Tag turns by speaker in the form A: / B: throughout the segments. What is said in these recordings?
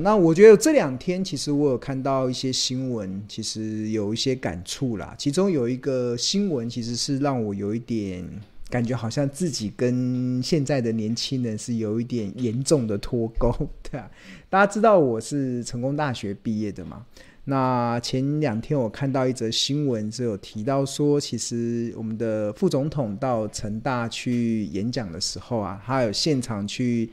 A: 那我觉得这两天其实我有看到一些新闻，其实有一些感触啦。其中有一个新闻，其实是让我有一点感觉，好像自己跟现在的年轻人是有一点严重的脱钩，对啊。大家知道我是成功大学毕业的嘛？那前两天我看到一则新闻，是有提到说，其实我们的副总统到成大去演讲的时候啊，他有现场去。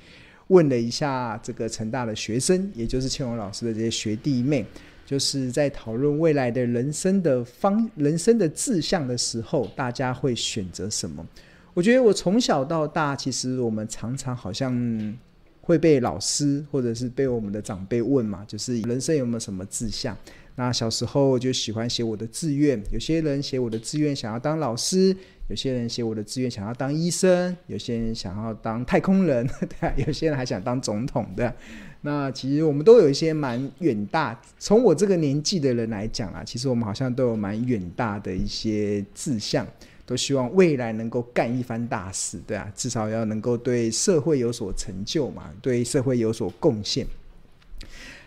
A: 问了一下这个成大的学生，也就是庆荣老师的这些学弟妹，就是在讨论未来的人生的方、人生的志向的时候，大家会选择什么？我觉得我从小到大，其实我们常常好像会被老师或者是被我们的长辈问嘛，就是人生有没有什么志向？那小时候就喜欢写我的志愿，有些人写我的志愿想要当老师。有些人写我的志愿想要当医生，有些人想要当太空人，对啊，有些人还想当总统的。那其实我们都有一些蛮远大，从我这个年纪的人来讲啊，其实我们好像都有蛮远大的一些志向，都希望未来能够干一番大事，对啊，至少要能够对社会有所成就嘛，对社会有所贡献。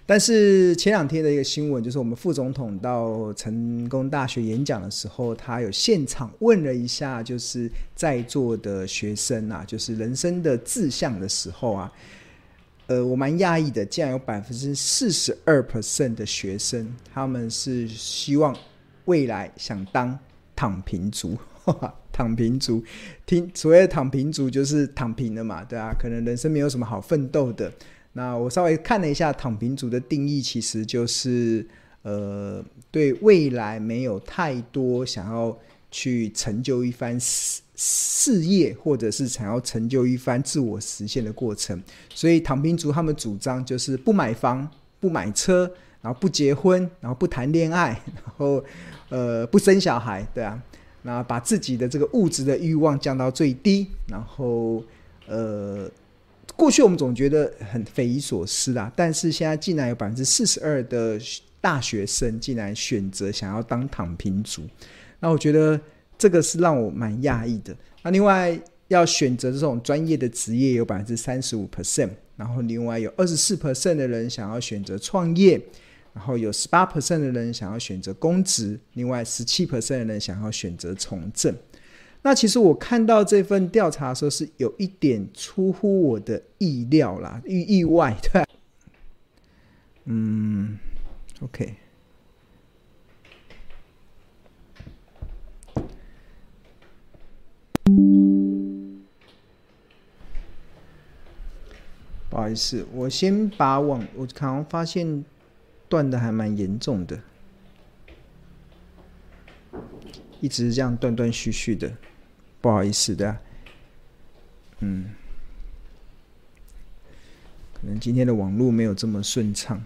A: 但是前两天的一个新闻，就是我们副总统到成功大学演讲的时候，他有现场问了一下，就是在座的学生啊，就是人生的志向的时候啊，呃，我蛮讶异的，竟然有百分之四十二 percent 的学生，他们是希望未来想当躺平族，躺平族，听所谓的躺平族就是躺平的嘛，对啊，可能人生没有什么好奋斗的。那我稍微看了一下躺平族的定义，其实就是呃，对未来没有太多想要去成就一番事事业，或者是想要成就一番自我实现的过程。所以躺平族他们主张就是不买房、不买车，然后不结婚，然后不谈恋爱，然后呃不生小孩，对啊，那把自己的这个物质的欲望降到最低，然后呃。过去我们总觉得很匪夷所思啊，但是现在竟然有百分之四十二的大学生竟然选择想要当躺平族，那我觉得这个是让我蛮讶异的。那另外要选择这种专业的职业有百分之三十五 percent，然后另外有二十四 percent 的人想要选择创业，然后有十八 percent 的人想要选择公职，另外十七 percent 的人想要选择从政。那其实我看到这份调查的时候，是有一点出乎我的意料啦，意意外，对。嗯，OK。不好意思，我先把网，我可能发现断的还蛮严重的，一直这样断断续续的。不好意思的，嗯，可能今天的网络没有这么顺畅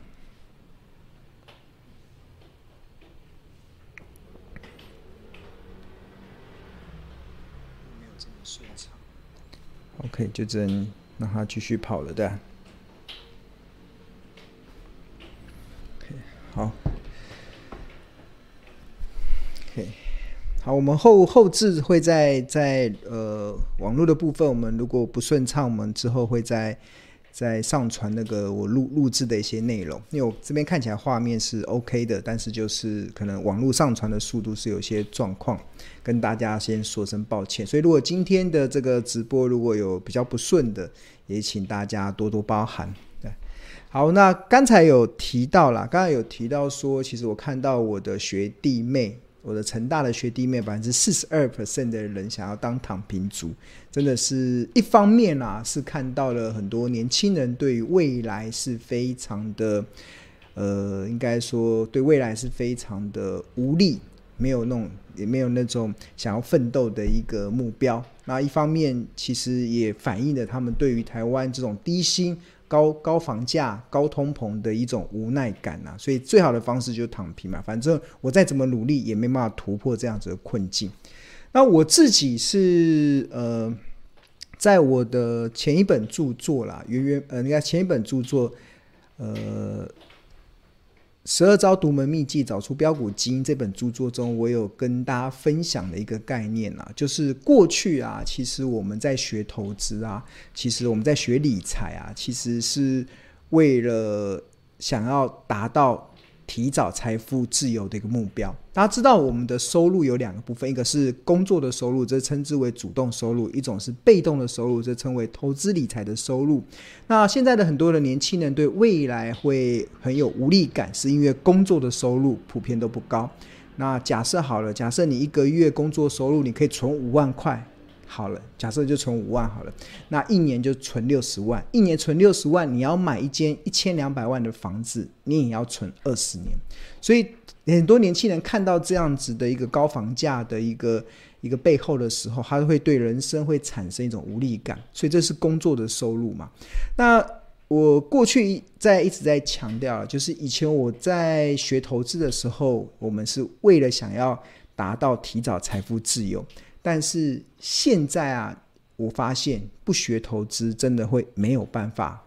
A: ，OK，就只能让它继续跑了的。OK，好。OK。好，我们后后置会在在呃网络的部分，我们如果不顺畅，我们之后会在在上传那个我录录制的一些内容。因为我这边看起来画面是 OK 的，但是就是可能网络上传的速度是有些状况，跟大家先说声抱歉。所以如果今天的这个直播如果有比较不顺的，也请大家多多包涵。对，好，那刚才有提到啦，刚才有提到说，其实我看到我的学弟妹。我的成大的学弟妹，百分之四十二%的人想要当躺平族，真的是一方面啊，是看到了很多年轻人对于未来是非常的，呃，应该说对未来是非常的无力，没有那种也没有那种想要奋斗的一个目标。那一方面，其实也反映了他们对于台湾这种低薪。高高房价、高通膨的一种无奈感呐，所以最好的方式就是躺平嘛。反正我再怎么努力，也没办法突破这样子的困境。那我自己是呃，在我的前一本著作啦，圆圆呃，你看前一本著作呃。十二招独门秘籍，找出标股基因这本著作中，我有跟大家分享的一个概念啊，就是过去啊，其实我们在学投资啊，其实我们在学理财啊，其实是为了想要达到。提早财富自由的一个目标。大家知道，我们的收入有两个部分，一个是工作的收入，这称之为主动收入；一种是被动的收入，这称为投资理财的收入。那现在的很多的年轻人对未来会很有无力感，是因为工作的收入普遍都不高。那假设好了，假设你一个月工作收入你可以存五万块。好了，假设就存五万好了，那一年就存六十万，一年存六十万，你要买一间一千两百万的房子，你也要存二十年。所以很多年轻人看到这样子的一个高房价的一个一个背后的时候，他会对人生会产生一种无力感。所以这是工作的收入嘛？那我过去在一直在强调，就是以前我在学投资的时候，我们是为了想要达到提早财富自由。但是现在啊，我发现不学投资真的会没有办法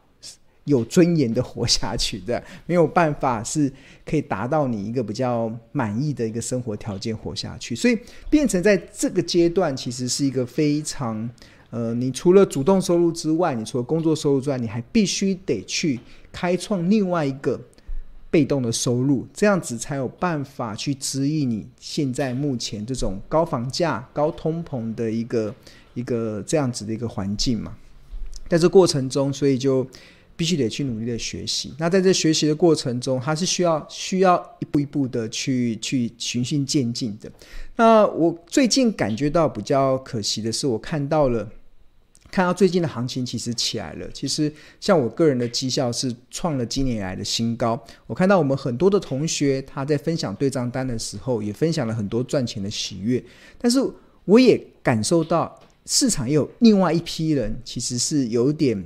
A: 有尊严的活下去的，没有办法是可以达到你一个比较满意的一个生活条件活下去。所以变成在这个阶段，其实是一个非常呃，你除了主动收入之外，你除了工作收入之外，你还必须得去开创另外一个。被动的收入，这样子才有办法去支应你现在目前这种高房价、高通膨的一个一个这样子的一个环境嘛。在这过程中，所以就必须得去努力的学习。那在这学习的过程中，它是需要需要一步一步的去去循序渐进的。那我最近感觉到比较可惜的是，我看到了。看到最近的行情其实起来了，其实像我个人的绩效是创了今年以来的新高。我看到我们很多的同学他在分享对账单的时候，也分享了很多赚钱的喜悦。但是我也感受到市场也有另外一批人，其实是有点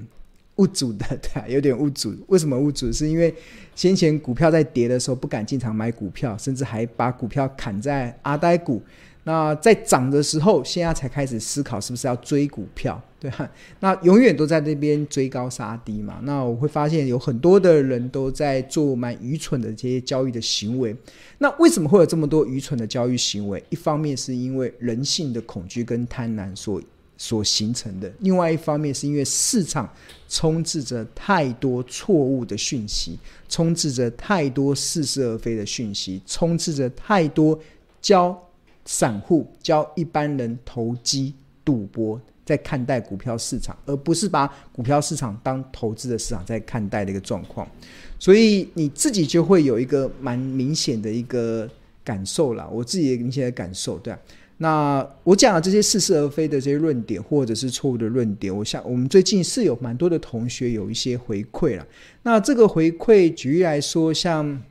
A: 误主的，对，有点误主。为什么误主？是因为先前股票在跌的时候不敢进场买股票，甚至还把股票砍在阿呆股。那在涨的时候，现在才开始思考是不是要追股票，对吧？那永远都在那边追高杀低嘛。那我会发现有很多的人都在做蛮愚蠢的这些交易的行为。那为什么会有这么多愚蠢的交易行为？一方面是因为人性的恐惧跟贪婪所以所形成的，另外一方面是因为市场充斥着太多错误的讯息，充斥着太多似是而非的讯息，充斥着太多教。散户教一般人投机赌博，在看待股票市场，而不是把股票市场当投资的市场在看待的一个状况，所以你自己就会有一个蛮明显的一个感受啦。我自己也明显的感受，对啊。那我讲的这些似是而非的这些论点，或者是错误的论点，我想我们最近是有蛮多的同学有一些回馈了。那这个回馈，举例来说，像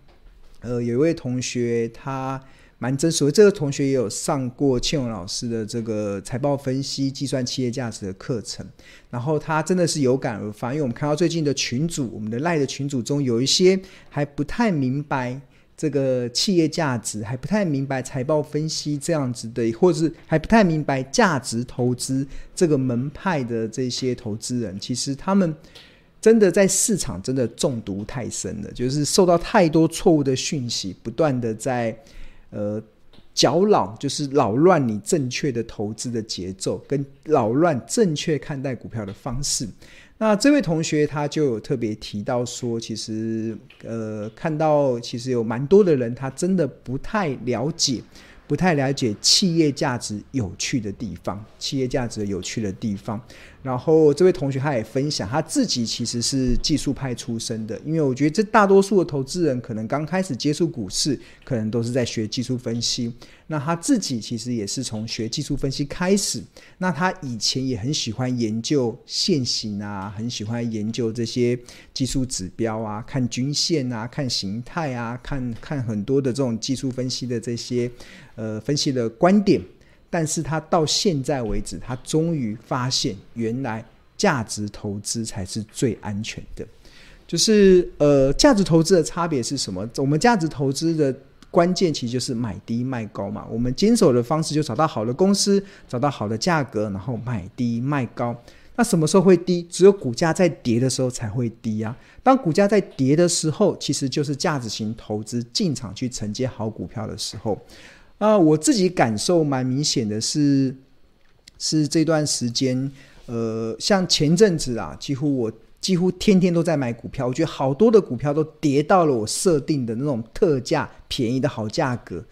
A: 呃，有一位同学他。蛮真实，这个同学也有上过庆荣老师的这个财报分析、计算企业价值的课程，然后他真的是有感而发，因为我们看到最近的群组，我们的赖的群组中有一些还不太明白这个企业价值，还不太明白财报分析这样子的，或者是还不太明白价值投资这个门派的这些投资人，其实他们真的在市场真的中毒太深了，就是受到太多错误的讯息，不断的在。呃，搅扰就是扰乱你正确的投资的节奏，跟扰乱正确看待股票的方式。那这位同学他就有特别提到说，其实呃，看到其实有蛮多的人，他真的不太了解。不太了解企业价值有趣的地方，企业价值有趣的地方。然后这位同学他也分享，他自己其实是技术派出身的，因为我觉得这大多数的投资人可能刚开始接触股市，可能都是在学技术分析。那他自己其实也是从学技术分析开始。那他以前也很喜欢研究线型啊，很喜欢研究这些技术指标啊，看均线啊，看形态啊，看看很多的这种技术分析的这些。呃，分析的观点，但是他到现在为止，他终于发现，原来价值投资才是最安全的。就是呃，价值投资的差别是什么？我们价值投资的关键其实就是买低卖高嘛。我们坚守的方式就找到好的公司，找到好的价格，然后买低卖高。那什么时候会低？只有股价在跌的时候才会低啊。当股价在跌的时候，其实就是价值型投资进场去承接好股票的时候。啊，我自己感受蛮明显的是，是这段时间，呃，像前阵子啊，几乎我几乎天天都在买股票。我觉得好多的股票都跌到了我设定的那种特价便宜的好价格。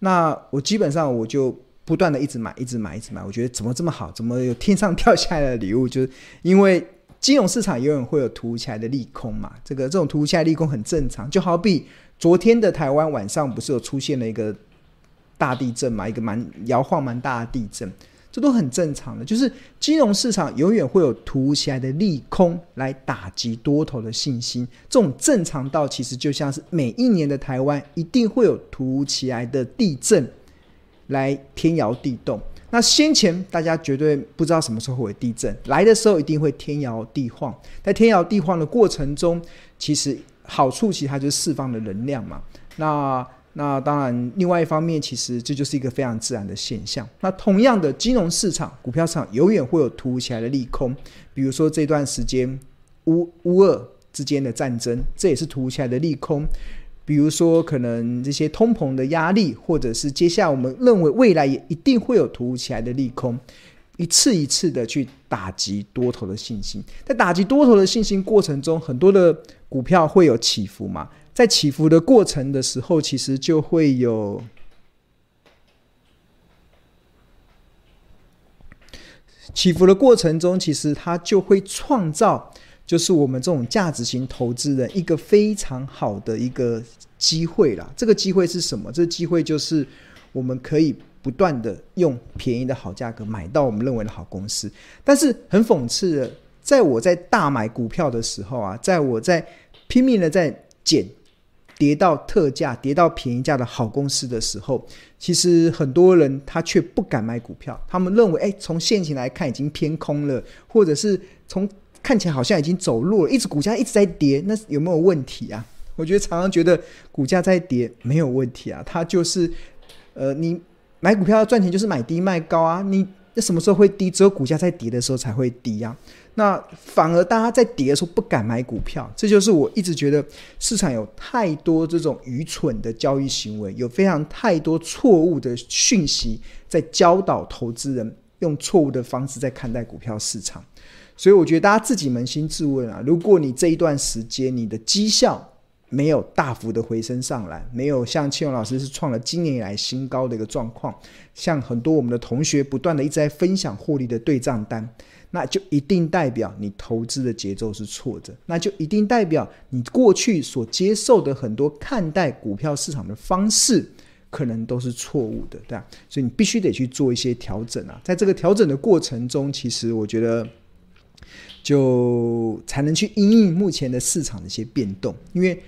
A: 那我基本上我就不断的一直买，一直买，一直买。我觉得怎么这么好？怎么有天上掉下来的礼物？就是因为金融市场永远会有突如其来的利空嘛。这个这种突如其来的利空很正常。就好比昨天的台湾晚上不是有出现了一个大地震嘛？一个蛮摇晃蛮大的地震。这都很正常的，就是金融市场永远会有突如其来的利空来打击多头的信心。这种正常到其实就像是每一年的台湾一定会有突如其来的地震来天摇地动。那先前大家绝对不知道什么时候会有地震，来的时候一定会天摇地晃。在天摇地晃的过程中，其实好处其实它就释放的能量嘛。那那当然，另外一方面，其实这就是一个非常自然的现象。那同样的，金融市场、股票市场永远会有突如其来的利空，比如说这段时间乌乌俄之间的战争，这也是突如其来的利空。比如说，可能这些通膨的压力，或者是接下来我们认为未来也一定会有突如其来的利空，一次一次的去打击多头的信心。在打击多头的信心过程中，很多的股票会有起伏嘛。在起伏的过程的时候，其实就会有起伏的过程中，其实它就会创造，就是我们这种价值型投资人一个非常好的一个机会啦。这个机会是什么？这个机会就是我们可以不断的用便宜的好价格买到我们认为的好公司。但是很讽刺的，在我在大买股票的时候啊，在我在拼命的在捡。跌到特价、跌到便宜价的好公司的时候，其实很多人他却不敢买股票。他们认为，哎，从现行来看已经偏空了，或者是从看起来好像已经走弱了，一直股价一直在跌，那有没有问题啊？我觉得常常觉得股价在跌没有问题啊，它就是，呃，你买股票要赚钱就是买低卖高啊，你那什么时候会低？只有股价在跌的时候才会低啊。那反而大家在跌的时候不敢买股票，这就是我一直觉得市场有太多这种愚蠢的交易行为，有非常太多错误的讯息在教导投资人用错误的方式在看待股票市场。所以我觉得大家自己扪心自问啊，如果你这一段时间你的绩效没有大幅的回升上来，没有像庆荣老师是创了今年以来新高的一个状况，像很多我们的同学不断的一直在分享获利的对账单。那就一定代表你投资的节奏是错的，那就一定代表你过去所接受的很多看待股票市场的方式，可能都是错误的，对吧？所以你必须得去做一些调整啊，在这个调整的过程中，其实我觉得就才能去因应目前的市场的一些变动，因为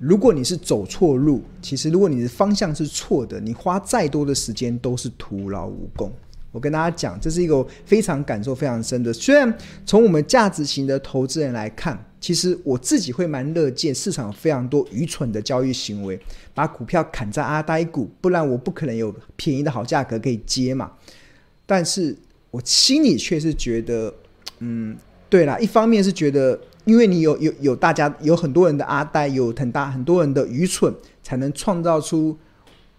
A: 如果你是走错路，其实如果你的方向是错的，你花再多的时间都是徒劳无功。我跟大家讲，这是一个非常感受非常深的。虽然从我们价值型的投资人来看，其实我自己会蛮乐见市场非常多愚蠢的交易行为，把股票砍在阿呆股，不然我不可能有便宜的好价格可以接嘛。但是我心里却是觉得，嗯，对啦，一方面是觉得，因为你有有有大家有很多人的阿呆，有很大很多人的愚蠢，才能创造出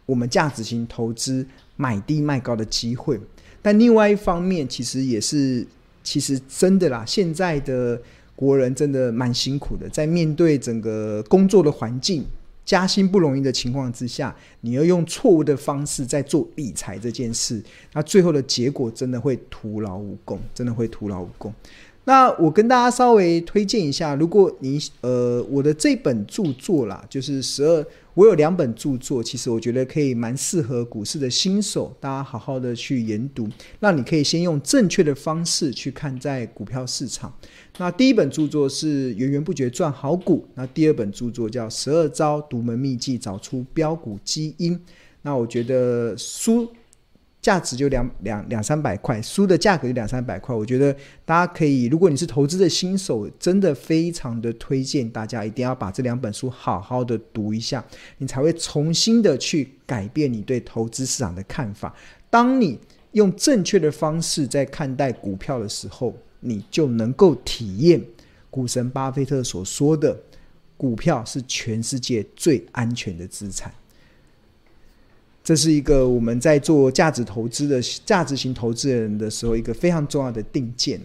A: 我们价值型投资买低卖高的机会。但另外一方面，其实也是，其实真的啦。现在的国人真的蛮辛苦的，在面对整个工作的环境、加薪不容易的情况之下，你要用错误的方式在做理财这件事，那最后的结果真的会徒劳无功，真的会徒劳无功。那我跟大家稍微推荐一下，如果你呃我的这本著作啦，就是十二。我有两本著作，其实我觉得可以蛮适合股市的新手，大家好好的去研读，让你可以先用正确的方式去看在股票市场。那第一本著作是源源不绝赚好股，那第二本著作叫十二招独门秘技，找出标股基因。那我觉得书。价值就两两两三百块，书的价格就两三百块。我觉得大家可以，如果你是投资的新手，真的非常的推荐大家一定要把这两本书好好的读一下，你才会重新的去改变你对投资市场的看法。当你用正确的方式在看待股票的时候，你就能够体验股神巴菲特所说的，股票是全世界最安全的资产。这是一个我们在做价值投资的价值型投资人的时候，一个非常重要的定见。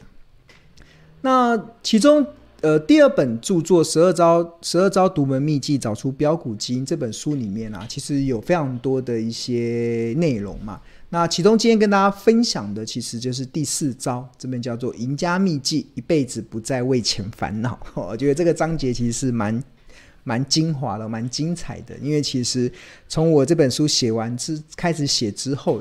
A: 那其中呃，第二本著作《十二招十二招独门秘籍找出标股基因》这本书里面啊，其实有非常多的一些内容嘛。那其中今天跟大家分享的，其实就是第四招，这本叫做“赢家秘籍”，一辈子不再为钱烦恼。我觉得这个章节其实是蛮蛮精华的，蛮精彩的。因为其实从我这本书写完之开始写之后，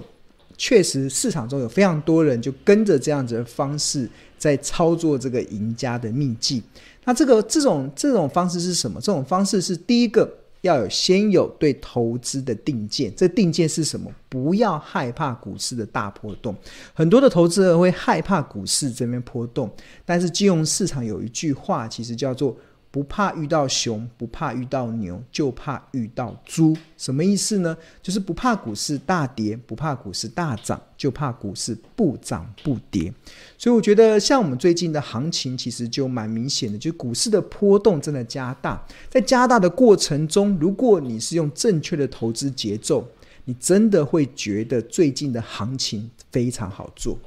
A: 确实市场中有非常多人就跟着这样子的方式在操作这个赢家的秘籍。那这个这种这种方式是什么？这种方式是第一个。要有先有对投资的定见，这定见是什么？不要害怕股市的大波动。很多的投资人会害怕股市这边波动，但是金融市场有一句话，其实叫做。不怕遇到熊，不怕遇到牛，就怕遇到猪。什么意思呢？就是不怕股市大跌，不怕股市大涨，就怕股市不涨不跌。所以我觉得，像我们最近的行情，其实就蛮明显的，就是股市的波动真的加大。在加大的过程中，如果你是用正确的投资节奏，你真的会觉得最近的行情非常好做。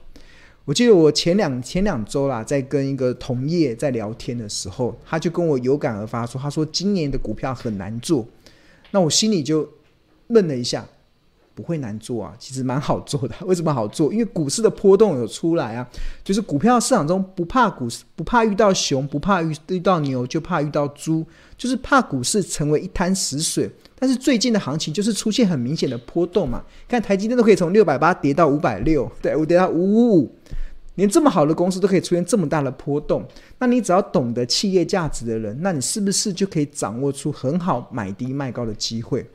A: 我记得我前两前两周啦，在跟一个同业在聊天的时候，他就跟我有感而发说：“他说今年的股票很难做。”那我心里就愣了一下，不会难做啊，其实蛮好做的。为什么好做？因为股市的波动有出来啊，就是股票市场中不怕股市，不怕遇到熊，不怕遇遇到牛，就怕遇到猪，就是怕股市成为一滩死水。但是最近的行情就是出现很明显的波动嘛，看台积电都可以从六百八跌到五百六，对，我跌到五五五，连这么好的公司都可以出现这么大的波动，那你只要懂得企业价值的人，那你是不是就可以掌握出很好买低卖高的机会？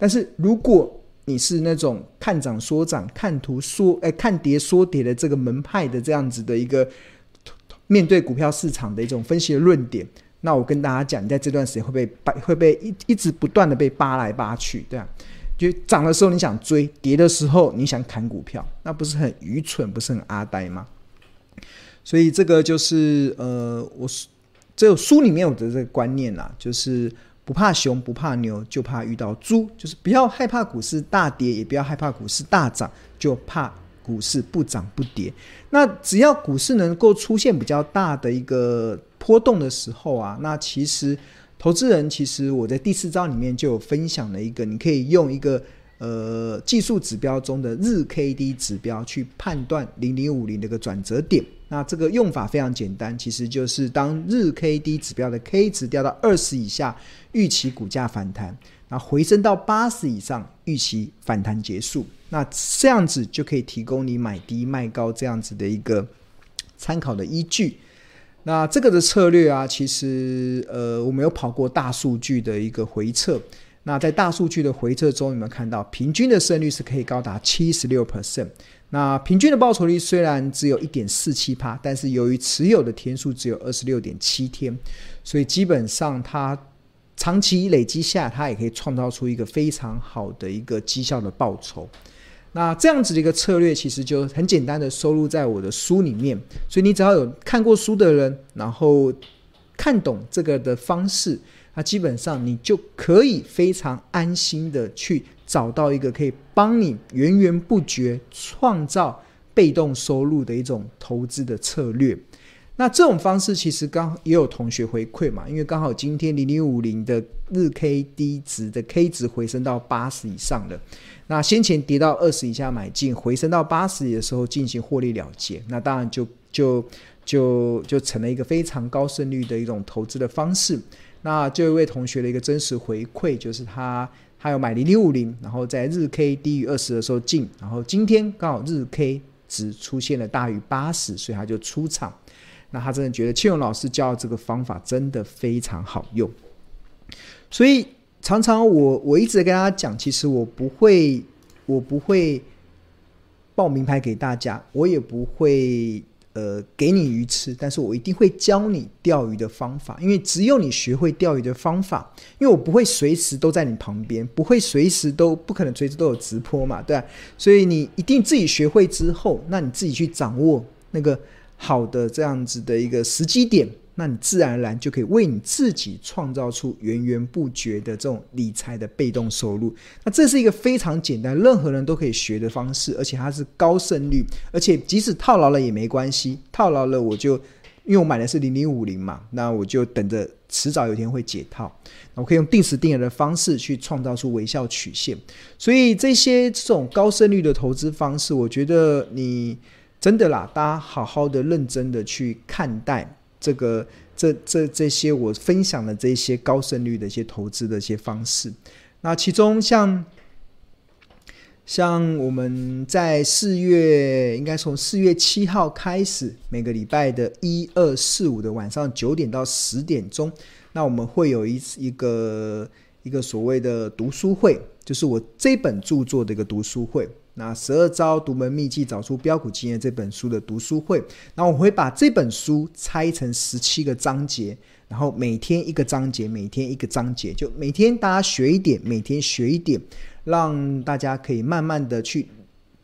A: 但是如果你是那种看涨说涨、看图说哎看跌说跌的这个门派的这样子的一个面对股票市场的一种分析的论点。那我跟大家讲，你在这段时间会被扒，会被一一直不断的被扒来扒去，对啊，就涨的时候你想追，跌的时候你想砍股票，那不是很愚蠢，不是很阿呆吗？所以这个就是呃，我只有书里面有的这个观念啦，就是不怕熊，不怕牛，就怕遇到猪，就是不要害怕股市大跌，也不要害怕股市大涨，就怕股市不涨不跌。那只要股市能够出现比较大的一个。波动的时候啊，那其实投资人其实我在第四章里面就有分享了一个，你可以用一个呃技术指标中的日 K D 指标去判断零零五零的一个转折点。那这个用法非常简单，其实就是当日 K D 指标的 K 值掉到二十以下，预期股价反弹；那回升到八十以上，预期反弹结束。那这样子就可以提供你买低卖高这样子的一个参考的依据。那这个的策略啊，其实呃，我们有跑过大数据的一个回测。那在大数据的回测中，有没有看到平均的胜率是可以高达七十六 percent？那平均的报酬率虽然只有一点四七趴，但是由于持有的天数只有二十六点七天，所以基本上它长期累积下，它也可以创造出一个非常好的一个绩效的报酬。那这样子的一个策略，其实就很简单的收录在我的书里面。所以你只要有看过书的人，然后看懂这个的方式，那基本上你就可以非常安心的去找到一个可以帮你源源不绝创造被动收入的一种投资的策略。那这种方式其实刚也有同学回馈嘛，因为刚好今天零零五零的日 K D 值的 K 值回升到八十以上了。那先前跌到二十以下买进，回升到八十的时候进行获利了结，那当然就就就就成了一个非常高胜率的一种投资的方式。那这位同学的一个真实回馈就是他还有买零零五零，然后在日 K 低于二十的时候进，然后今天刚好日 K 值出现了大于八十，所以他就出场。那他真的觉得庆荣老师教的这个方法真的非常好用，所以常常我我一直跟大家讲，其实我不会我不会报名牌给大家，我也不会呃给你鱼吃，但是我一定会教你钓鱼的方法，因为只有你学会钓鱼的方法，因为我不会随时都在你旁边，不会随时都不可能随时都有直播嘛，对吧？所以你一定自己学会之后，那你自己去掌握那个。好的，这样子的一个时机点，那你自然而然就可以为你自己创造出源源不绝的这种理财的被动收入。那这是一个非常简单，任何人都可以学的方式，而且它是高胜率，而且即使套牢了也没关系，套牢了我就因为我买的是零零五零嘛，那我就等着迟早有一天会解套。我可以用定时定额的方式去创造出微笑曲线。所以这些这种高胜率的投资方式，我觉得你真的啦，大家好好的、认真的去看待这个。这这这些我分享的这些高胜率的一些投资的一些方式，那其中像像我们在四月，应该从四月七号开始，每个礼拜的一二四五的晚上九点到十点钟，那我们会有一一个一个所谓的读书会，就是我这本著作的一个读书会。那十二招独门秘技找出标股经验这本书的读书会，那我会把这本书拆成十七个章节，然后每天一个章节，每天一个章节，就每天大家学一点，每天学一点，让大家可以慢慢的去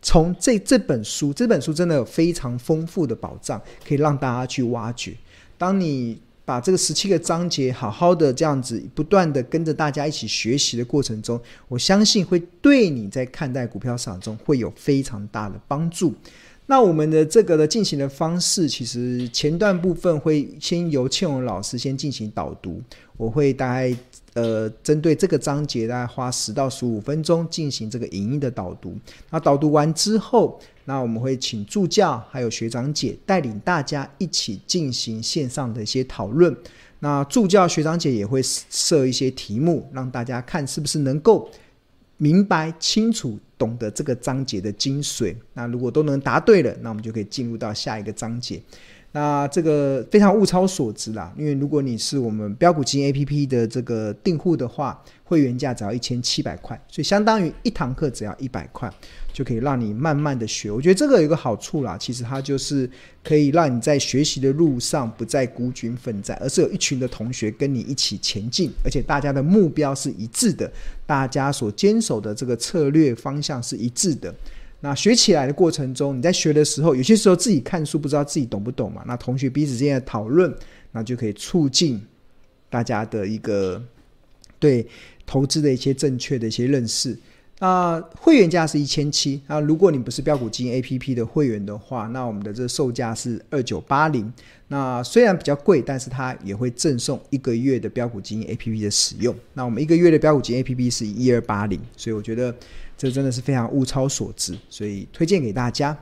A: 从这这本书，这本书真的有非常丰富的宝藏，可以让大家去挖掘。当你把这个十七个章节好好的这样子不断的跟着大家一起学习的过程中，我相信会对你在看待股票市场中会有非常大的帮助。那我们的这个的进行的方式，其实前段部分会先由倩文老师先进行导读，我会大概呃针对这个章节大概花十到十五分钟进行这个影音的导读。那导读完之后，那我们会请助教还有学长姐带领大家一起进行线上的一些讨论。那助教学长姐也会设一些题目，让大家看是不是能够明白清楚懂得这个章节的精髓。那如果都能答对了，那我们就可以进入到下一个章节。那这个非常物超所值啦，因为如果你是我们标股基金 APP 的这个订户的话，会员价只要一千七百块，所以相当于一堂课只要一百块，就可以让你慢慢的学。我觉得这个有个好处啦，其实它就是可以让你在学习的路上不再孤军奋战，而是有一群的同学跟你一起前进，而且大家的目标是一致的，大家所坚守的这个策略方向是一致的。那学起来的过程中，你在学的时候，有些时候自己看书不知道自己懂不懂嘛？那同学彼此之间的讨论，那就可以促进大家的一个对投资的一些正确的一些认识。那会员价是一千七，那如果你不是标股基金 APP 的会员的话，那我们的这售价是二九八零。那虽然比较贵，但是它也会赠送一个月的标股基金 APP 的使用。那我们一个月的标股基金 APP 是一二八零，所以我觉得。这真的是非常物超所值，所以推荐给大家。